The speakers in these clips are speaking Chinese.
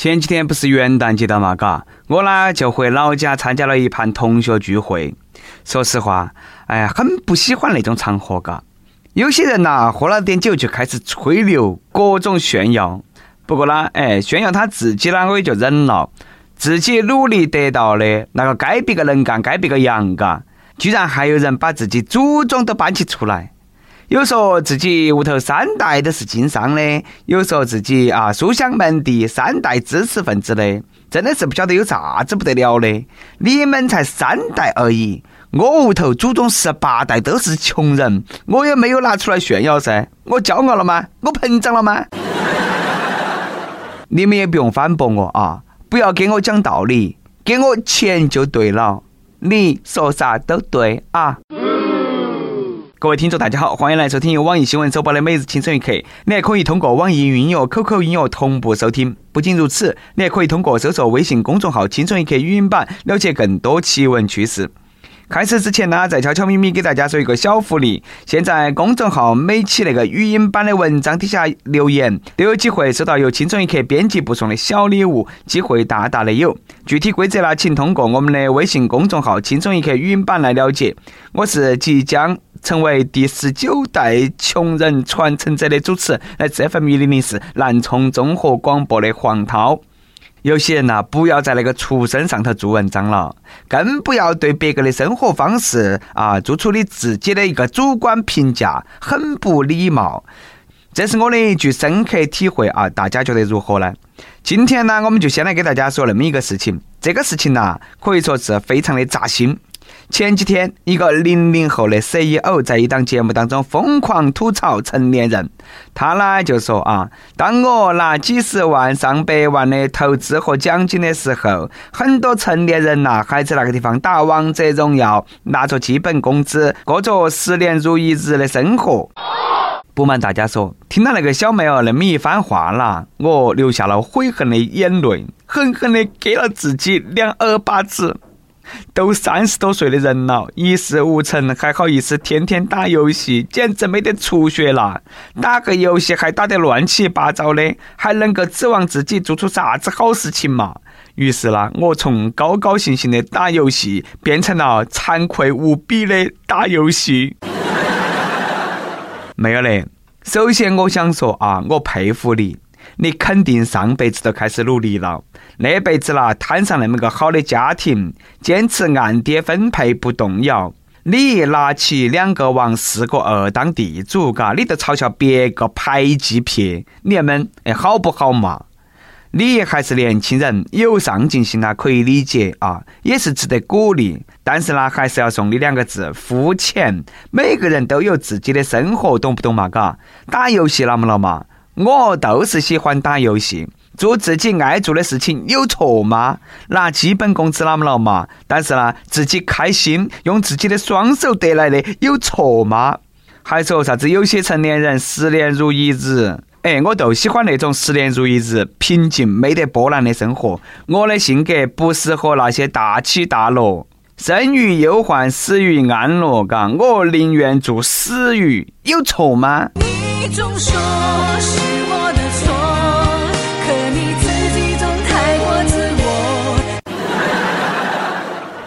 前几天不是元旦节的嘛，嘎，我呢就回老家参加了一盘同学聚会。说实话，哎，很不喜欢那种场合，嘎。有些人呐，喝了点酒就开始吹牛，各种炫耀。不过呢，哎，炫耀他自己呢，我也就忍了。自己努力得到的那个，该别个能干，该别个扬，嘎。居然还有人把自己祖宗都搬起出来。有说自己屋头三代都是经商的，有说自己啊书香门第，三代知识分子的，真的是不晓得有啥子不得了的。你们才三代而已，我屋头祖宗十八代都是穷人，我也没有拿出来炫耀噻。我骄傲了吗？我膨胀了吗？你们也不用反驳我啊，不要给我讲道理，给我钱就对了。你说啥都对啊。各位听众，大家好，欢迎来收听由网易新闻首播的每日轻松一刻。你还可以通过网易云音乐、QQ 音乐同步收听。不仅如此，你还可以通过搜索微信公众号“轻松一刻”语音版，了解更多奇闻趣事。开始之前呢，再悄悄咪咪给大家说一个小福利。现在公众号每期那个语音版的文章底下留言，都有机会收到由轻松一刻编辑部送的小礼物，机会大大的有。具体规则呢，请通过我们的微信公众号“轻松一刻语音版”来了解。我是即将成为第十九代穷人传承者的主持，来自 FM 一零零四南充综合广播的黄涛。有些人呐，不要在那个出生上头做文章了，更不要对别个的生活方式啊做出你自己的一个主观评价，很不礼貌。这是我的一句深刻体会啊！大家觉得如何呢？今天呢，我们就先来给大家说那么一个事情。这个事情呢，可以说是非常的扎心。前几天，一个零零后的 CEO 在一档节目当中疯狂吐槽成年人。他呢就说啊，当我拿几十万、上百万的投资和奖金的时候，很多成年人呐还在那个地方打王者荣耀，拿着基本工资，过着十年如一日的生活。不瞒大家说，听到那个小妹儿那么一番话啦，我流下了悔恨的眼泪，狠狠的给了自己两耳巴子。都三十多岁的人了，一事无成，还好意思天天打游戏，简直没得出息了。打个游戏还打得乱七八糟的，还能够指望自己做出啥子好事情嘛？于是呢，我从高高兴兴的打游戏，变成了惭愧无比的打游戏。没有嘞，首先我想说啊，我佩服你。你肯定上辈子都开始努力了，那辈子啦摊上那么个好的家庭，坚持按爹分配不动摇。你拿起两个王四个二当地主，嘎，你都嘲笑别个排挤撇，你们哎好不好嘛？你还是年轻人，有上进心啦，可以理解啊，也是值得鼓励。但是呢，还是要送你两个字：肤浅。每个人都有自己的生活，懂不懂嘛？嘎，打游戏那么了嘛？我都是喜欢打游戏，做自己爱做的事情有错吗？拿基本工资那么了嘛？但是呢，自己开心，用自己的双手得来的有错吗？还说啥子有些成年人十年如一日？哎，我就喜欢那种十年如一日、平静没得波澜的生活。我的性格不适合那些大起大落，生于忧患，死于安乐。嘎，我宁愿做死鱼，有错吗？你总说是。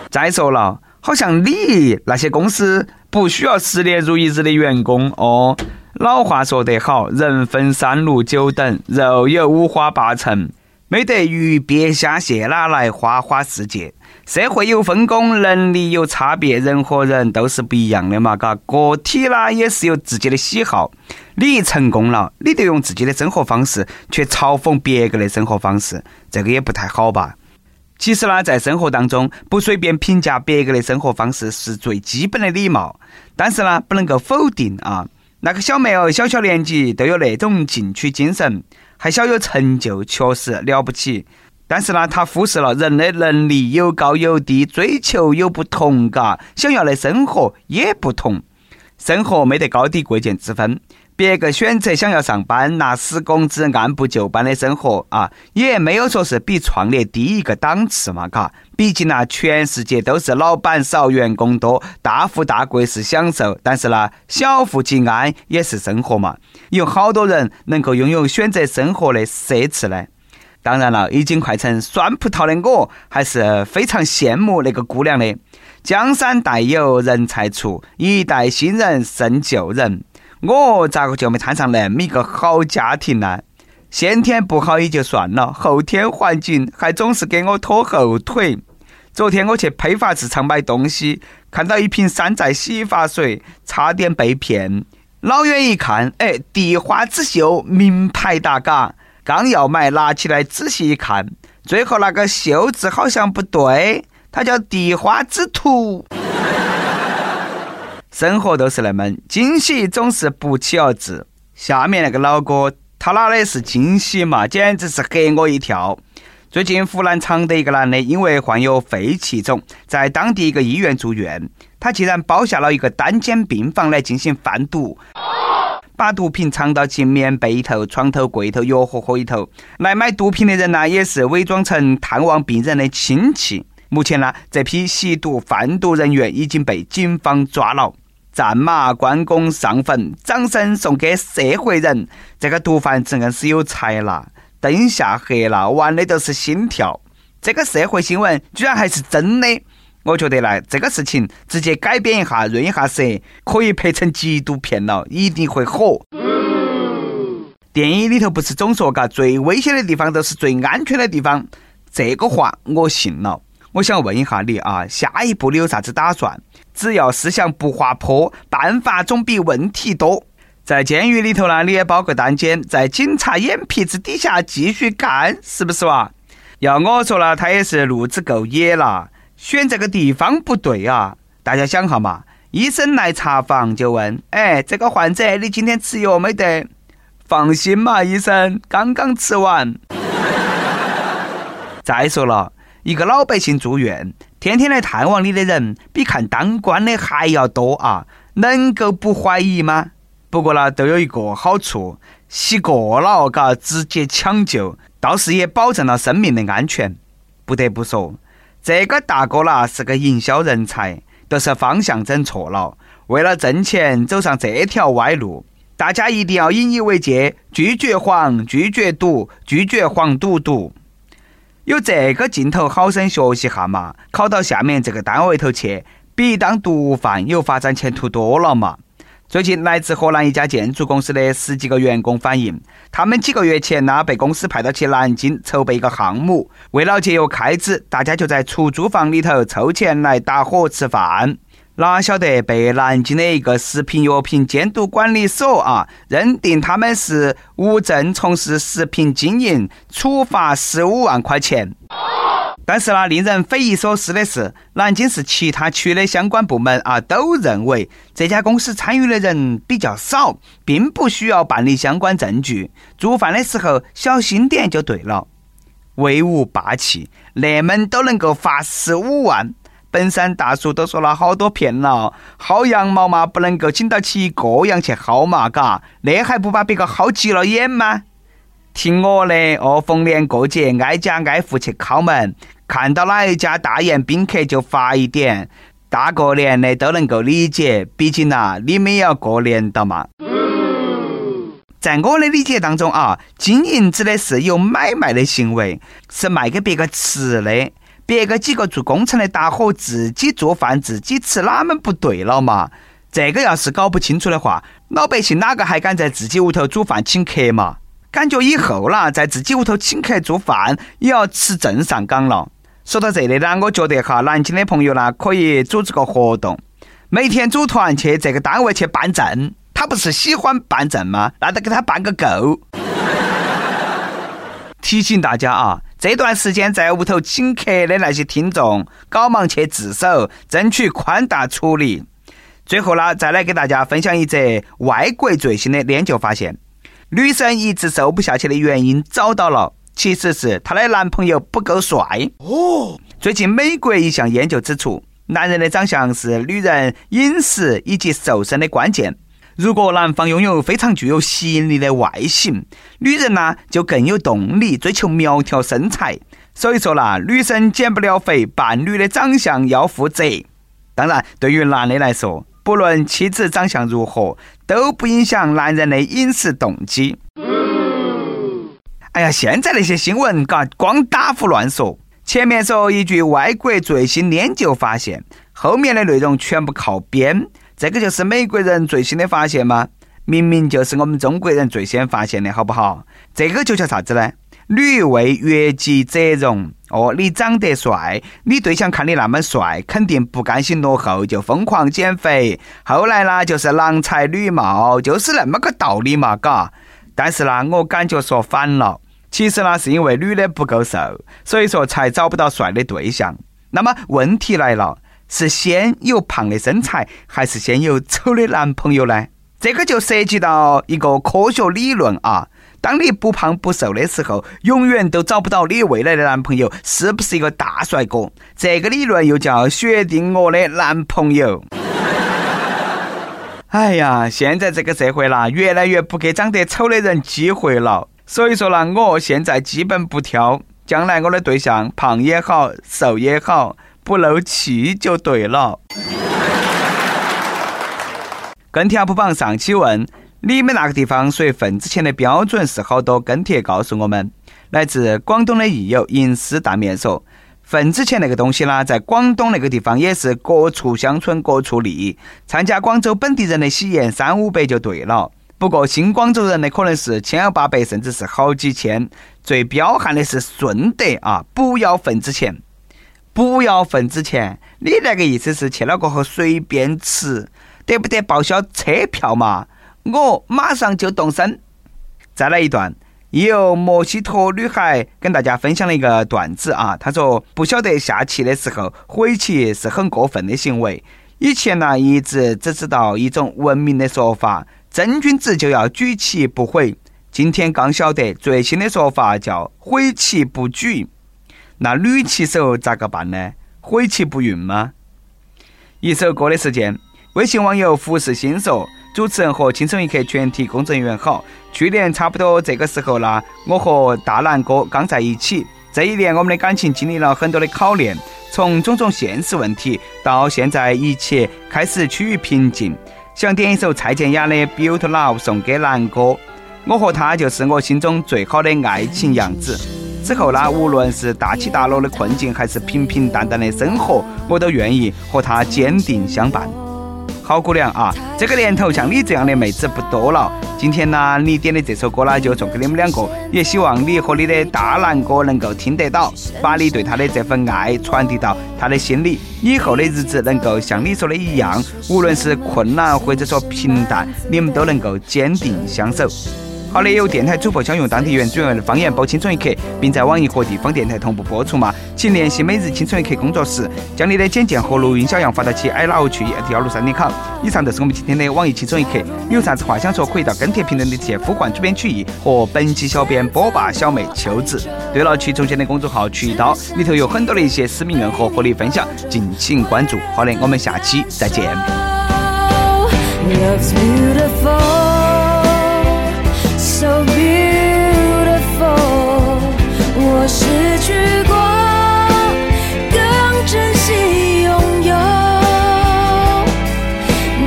再说了，好像你那些公司不需要十年如一日的员工哦。老话说得好，人分三六九等，肉有五花八层，没得鱼鳖虾蟹哪来花花世界？社会有分工，能力有差别，人和人都是不一样的嘛，嘎。个体啦也是有自己的喜好。你成功了，你得用自己的生活方式去嘲讽别个的生活方式，这个也不太好吧？其实呢，在生活当中，不随便评价别个的生活方式是最基本的礼貌。但是呢，不能够否定啊，那个小妹儿小小年纪都有那种进取精神，还小有成就，确实了不起。但是呢，他忽视了人的能力有高有低，追求有不同，嘎，想要的生活也不同。生活没得高低贵贱之分。别个选择想要上班拿死工资按部就班的生活啊，也没有说是比创业低一个档次嘛，嘎。毕竟呢，全世界都是老板少员工多，大富大贵是享受，但是呢，小富即安也是生活嘛。有好多人能够拥有选择生活的奢侈呢？当然了，已经快成酸葡萄的我，还是非常羡慕那个姑娘的。江山代有人才出，一代新人胜旧人。我咋个就没摊上那么一个好家庭呢？先天不好也就算了，后天环境还总是给我拖后腿。昨天我去批发市场买东西，看到一瓶山寨洗发水，差点被骗。老远一看，哎，地花之秀名牌大嘎，刚要买，拿起来仔细一看，最后那个秀字好像不对，它叫地花之徒。生活都是那么，惊喜总是不期而至。下面那个老哥，他拿的是惊喜嘛，简直是吓我一跳。最近，湖南常德一个男的因为患有肺气肿，在当地一个医院住院。他竟然包下了一个单间病房来进行贩毒，把毒品藏到其棉被头、床头柜头、药盒盒里头。来买毒品的人呢，也是伪装成探望病人的亲戚。目前呢，这批吸毒贩毒人员已经被警方抓牢。战马关公上坟，掌声送给社会人。这个毒贩子硬是有才了。灯下黑了，玩的都是心跳。这个社会新闻居然还是真的，我觉得呢，这个事情直接改编一下，润一下色，可以拍成缉毒片了，一定会火。电影里头不是总说嘎，最危险的地方都是最安全的地方，这个话我信了。我想问一下你啊，下一步你有啥子打算？只要思想不滑坡，办法总比问题多。在监狱里头呢，你也包个单间，在警察眼皮子底下继续干，是不是哇？要我说了，他也是路子够野了，选这个地方不对啊！大家想哈嘛，医生来查房就问：“哎，这个患者，你今天吃药没得？”放心嘛，医生，刚刚吃完。再说了，一个老百姓住院，天天来探望你的人，比看当官的还要多啊，能够不怀疑吗？不过呢，都有一个好处，洗过了，嘎，直接抢救，倒是也保证了生命的安全。不得不说，这个大哥啦是个营销人才，都是方向整错了，为了挣钱走上这条歪路。大家一定要引以为戒，拒绝黄，拒绝赌，拒绝黄赌毒。有这个劲头，好生学习下嘛，考到下面这个单位头去，比当毒贩有发展前途多了嘛。最近，来自河南一家建筑公司的十几个员工反映，他们几个月前呢被公司派到去南京筹备一个项目，为了节约开支，大家就在出租房里头凑钱来打伙吃饭。哪晓得被南京的一个食品药品监督管理所啊认定他们是无证从事食品经营，处罚十五万块钱。但是呢，令人匪夷所思的是，南京市其他区的相关部门啊，都认为这家公司参与的人比较少，并不需要办理相关证据，做饭的时候小心点就对了。威武霸气，那么都能够罚十五万，本山大叔都说了好多遍了，薅羊毛嘛，不能够请到起一个羊去薅嘛，嘎，那还不把别个薅急了眼吗？听我的哦，逢年过节挨家挨户去敲门，看到哪一家大宴宾客就发一点。大过年的都能够理解，毕竟呐，你们也要过年的嘛。在我的理解当中啊，经营指的是有买卖的行为，是卖给别个吃的。别个几个做工程的搭伙自己做饭自己吃，哪门不对了嘛？这个要是搞不清楚的话，老百姓哪个还敢在自己屋头煮饭请客嘛？感觉以后啦，在自己屋头请客做饭也要吃正上岗了。说到这里呢，我觉得哈，南京的朋友呢，可以组织个活动，每天组团去这个单位去办证。他不是喜欢办证吗？那得给他办个够。提醒大家啊，这段时间在屋头请客的那些听众，赶忙去自首，争取宽大处理。最后呢，再来给大家分享一则外国最新的研究发现。女生一直瘦不下去的原因找到了，其实是她的男朋友不够帅。哦，最近美国一项研究指出，男人的长相是女人饮食以及瘦身的关键。如果男方拥有非常具有吸引力的外形，女人呢就更有动力追求苗条身材。所以说啦，女生减不了肥，伴侣的长相要负责。当然，对于男的来说。不论妻子长相如何，都不影响男人的饮食动机。哎呀，现在那些新闻，嘎，光打胡乱说。前面说一句外国最新研究发现，后面的内容全部靠编。这个就是美国人最新的发现吗？明明就是我们中国人最先发现的，好不好？这个就叫啥子呢？女为悦己者容。哦，你长得帅，你对象看你那么帅，肯定不甘心落后，就疯狂减肥。后来呢，就是郎才女貌，就是那么个道理嘛，嘎。但是呢，我感觉说反了。其实呢，是因为女的不够瘦，所以说才找不到帅的对象。那么问题来了，是先有胖的身材，还是先有丑的男朋友呢？这个就涉及到一个科学理论啊。当你不胖不瘦的时候，永远都找不到你未来的男朋友是不是一个大帅哥。这个理论又叫决定我的男朋友。哎呀，现在这个社会啦，越来越不给长得丑的人机会了。所以说呢，我现在基本不挑，将来我的对象胖也好，瘦也好，不漏气就对了。跟帖 UP 榜上期问：你们那个地方随份子钱的标准是好多？跟帖告诉我们。来自广东的益友银丝大面说：份子钱那个东西呢，在广东那个地方也是各处乡村各处立，参加广州本地人的喜宴三五百就对了。不过，新广州人的可能是千八百，甚至是好几千。最彪悍的是顺德啊，不要份子钱，不要份子钱。你那个意思是去了过后随便吃，得不得报销车票嘛？我马上就动身。再来一段，由墨西哥女孩跟大家分享了一个段子啊。她说：“不晓得下棋的时候悔棋是很过分的行为。以前呢，一直只知道一种文明的说法。”真君子就要举棋不悔。今天刚晓得最新的说法叫悔棋不举。那女棋手咋个办呢？悔棋不运吗？一首歌的时间，微信网友胡世新说：“主持人和轻松一刻全体工作人员好。去年差不多这个时候呢，我和大南哥刚在一起。这一年我们的感情经历了很多的考验，从种种现实问题到现在一切开始趋于平静。”想点一首蔡健雅的《Built Love》送给南哥，我和他就是我心中最好的爱情样子。之后呢，无论是大起大落的困境，还是平平淡淡的生活，我都愿意和他坚定相伴。好姑娘啊，这个年头像你这样的妹子不多了。今天呢，你点的这首歌呢，就送给你们两个。也希望你和你的大男哥能够听得到，把你对他的这份爱传递到他的心里。以后的日子能够像你说的一样，无论是困难或者说平淡，你们都能够坚定相守。好的，有电台主播想用当地原汁原味的方言播《青春一刻》，并在网易和地方电台同步播出吗？请联系每日《青春一刻》工作室，将你的简介和录音小样发到其 i love 去幺六三点 com。以上就是我们今天的网易《青春一刻》，有啥子话想说，可以到跟帖评论里直接呼唤主编曲艺和本期小编波霸小妹秋子。对了，曲中间的公众号“曲一刀”里头有很多的一些私密硬货和你分享，敬请关注。好的，我们下期再见。我失去过，更珍惜拥有。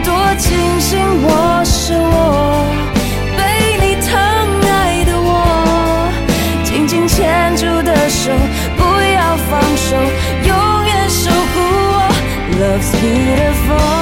多庆幸我是我，被你疼爱的我。紧紧牵住的手，不要放手，永远守护我。Love's beautiful.